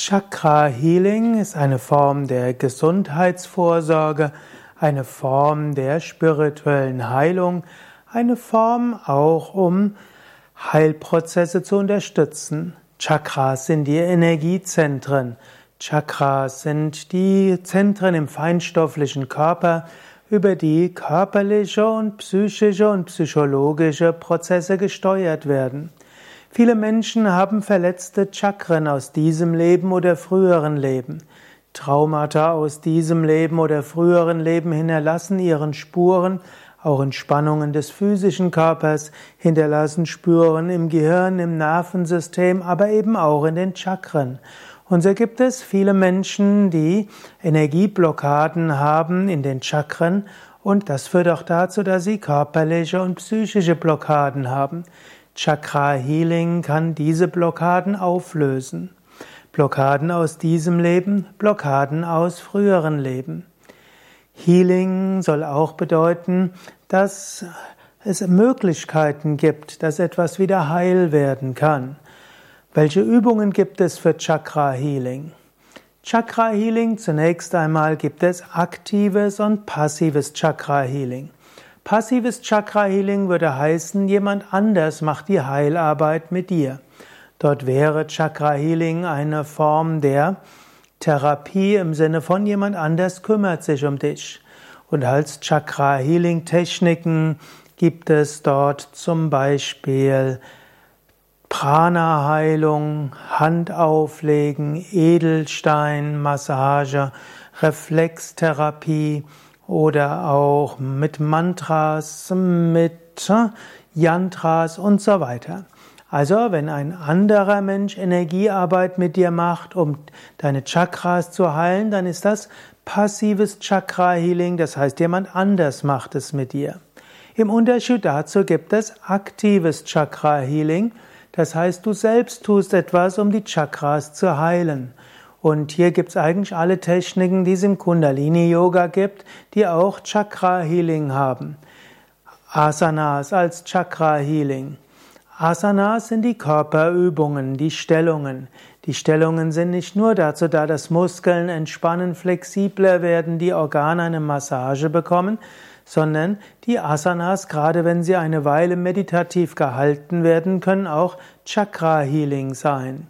Chakra Healing ist eine Form der Gesundheitsvorsorge, eine Form der spirituellen Heilung, eine Form auch um Heilprozesse zu unterstützen. Chakras sind die Energiezentren. Chakras sind die Zentren im feinstofflichen Körper, über die körperliche und psychische und psychologische Prozesse gesteuert werden. Viele Menschen haben verletzte Chakren aus diesem Leben oder früheren Leben. Traumata aus diesem Leben oder früheren Leben hinterlassen ihren Spuren, auch in Spannungen des physischen Körpers, hinterlassen Spuren im Gehirn, im Nervensystem, aber eben auch in den Chakren. Und so gibt es viele Menschen, die Energieblockaden haben in den Chakren und das führt auch dazu, dass sie körperliche und psychische Blockaden haben. Chakra Healing kann diese Blockaden auflösen. Blockaden aus diesem Leben, Blockaden aus früheren Leben. Healing soll auch bedeuten, dass es Möglichkeiten gibt, dass etwas wieder heil werden kann. Welche Übungen gibt es für Chakra Healing? Chakra Healing zunächst einmal gibt es aktives und passives Chakra Healing. Passives Chakra Healing würde heißen, jemand anders macht die Heilarbeit mit dir. Dort wäre Chakra Healing eine Form der Therapie im Sinne von jemand anders kümmert sich um dich. Und als Chakra Healing Techniken gibt es dort zum Beispiel Prana Heilung, Handauflegen, Edelsteinmassage, Reflextherapie, oder auch mit Mantras, mit Yantras und so weiter. Also, wenn ein anderer Mensch Energiearbeit mit dir macht, um deine Chakras zu heilen, dann ist das passives Chakra-Healing, das heißt, jemand anders macht es mit dir. Im Unterschied dazu gibt es aktives Chakra-Healing, das heißt, du selbst tust etwas, um die Chakras zu heilen. Und hier gibt es eigentlich alle Techniken, die es im Kundalini-Yoga gibt, die auch Chakra-Healing haben. Asanas als Chakra-Healing. Asanas sind die Körperübungen, die Stellungen. Die Stellungen sind nicht nur dazu da, dass Muskeln entspannen, flexibler werden, die Organe eine Massage bekommen, sondern die Asanas, gerade wenn sie eine Weile meditativ gehalten werden, können auch Chakra-Healing sein.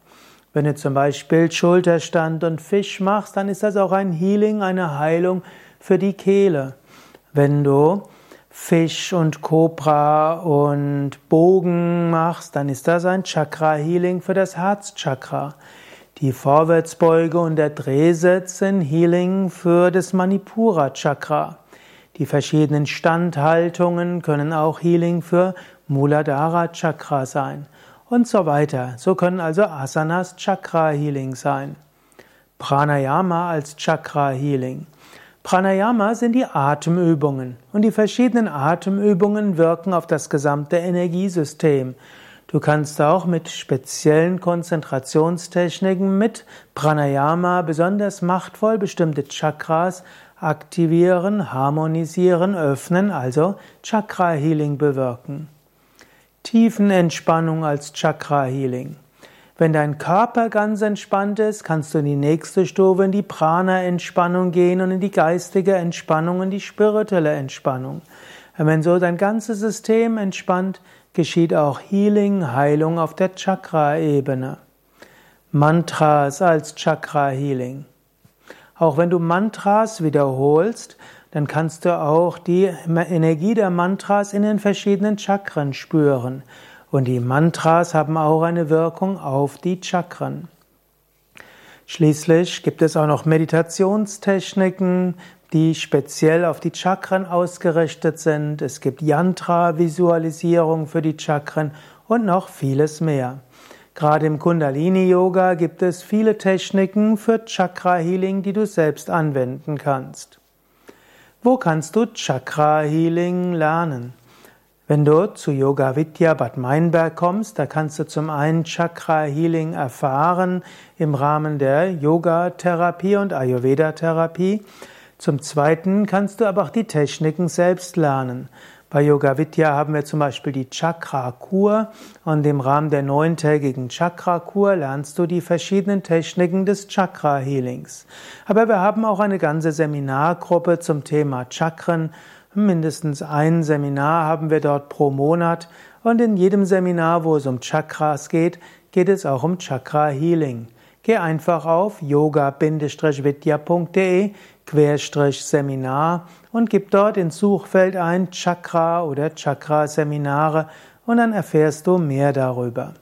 Wenn du zum Beispiel Schulterstand und Fisch machst, dann ist das auch ein Healing, eine Heilung für die Kehle. Wenn du Fisch und Kobra und Bogen machst, dann ist das ein Chakra-Healing für das Herzchakra. Die Vorwärtsbeuge und der Drehsitz sind Healing für das Manipura-Chakra. Die verschiedenen Standhaltungen können auch Healing für Muladhara-Chakra sein und so weiter. So können also Asanas Chakra Healing sein. Pranayama als Chakra Healing. Pranayama sind die Atemübungen und die verschiedenen Atemübungen wirken auf das gesamte Energiesystem. Du kannst auch mit speziellen Konzentrationstechniken mit Pranayama besonders machtvoll bestimmte Chakras aktivieren, harmonisieren, öffnen, also Chakra Healing bewirken. Tiefenentspannung als Chakra Healing. Wenn dein Körper ganz entspannt ist, kannst du in die nächste Stufe in die Prana-Entspannung gehen und in die geistige Entspannung und die spirituelle Entspannung. Und wenn so dein ganzes System entspannt, geschieht auch Healing, Heilung auf der Chakra-Ebene. Mantras als Chakra-Healing. Auch wenn du Mantras wiederholst, dann kannst du auch die Energie der Mantras in den verschiedenen Chakren spüren. Und die Mantras haben auch eine Wirkung auf die Chakren. Schließlich gibt es auch noch Meditationstechniken, die speziell auf die Chakren ausgerichtet sind. Es gibt Yantra-Visualisierung für die Chakren und noch vieles mehr. Gerade im Kundalini-Yoga gibt es viele Techniken für Chakra-Healing, die du selbst anwenden kannst. Wo kannst du Chakra Healing lernen? Wenn du zu Yoga Vidya Bad Meinberg kommst, da kannst du zum einen Chakra Healing erfahren im Rahmen der Yoga Therapie und Ayurveda Therapie. Zum zweiten kannst du aber auch die Techniken selbst lernen. Bei Yoga Vidya haben wir zum Beispiel die Chakra-Kur und im Rahmen der neuntägigen Chakra-Kur lernst du die verschiedenen Techniken des Chakra-Healings. Aber wir haben auch eine ganze Seminargruppe zum Thema Chakren. Mindestens ein Seminar haben wir dort pro Monat und in jedem Seminar, wo es um Chakras geht, geht es auch um Chakra-Healing. Geh einfach auf yoga-vidya.de Seminar und gib dort ins Suchfeld ein Chakra oder Chakra-Seminare und dann erfährst du mehr darüber.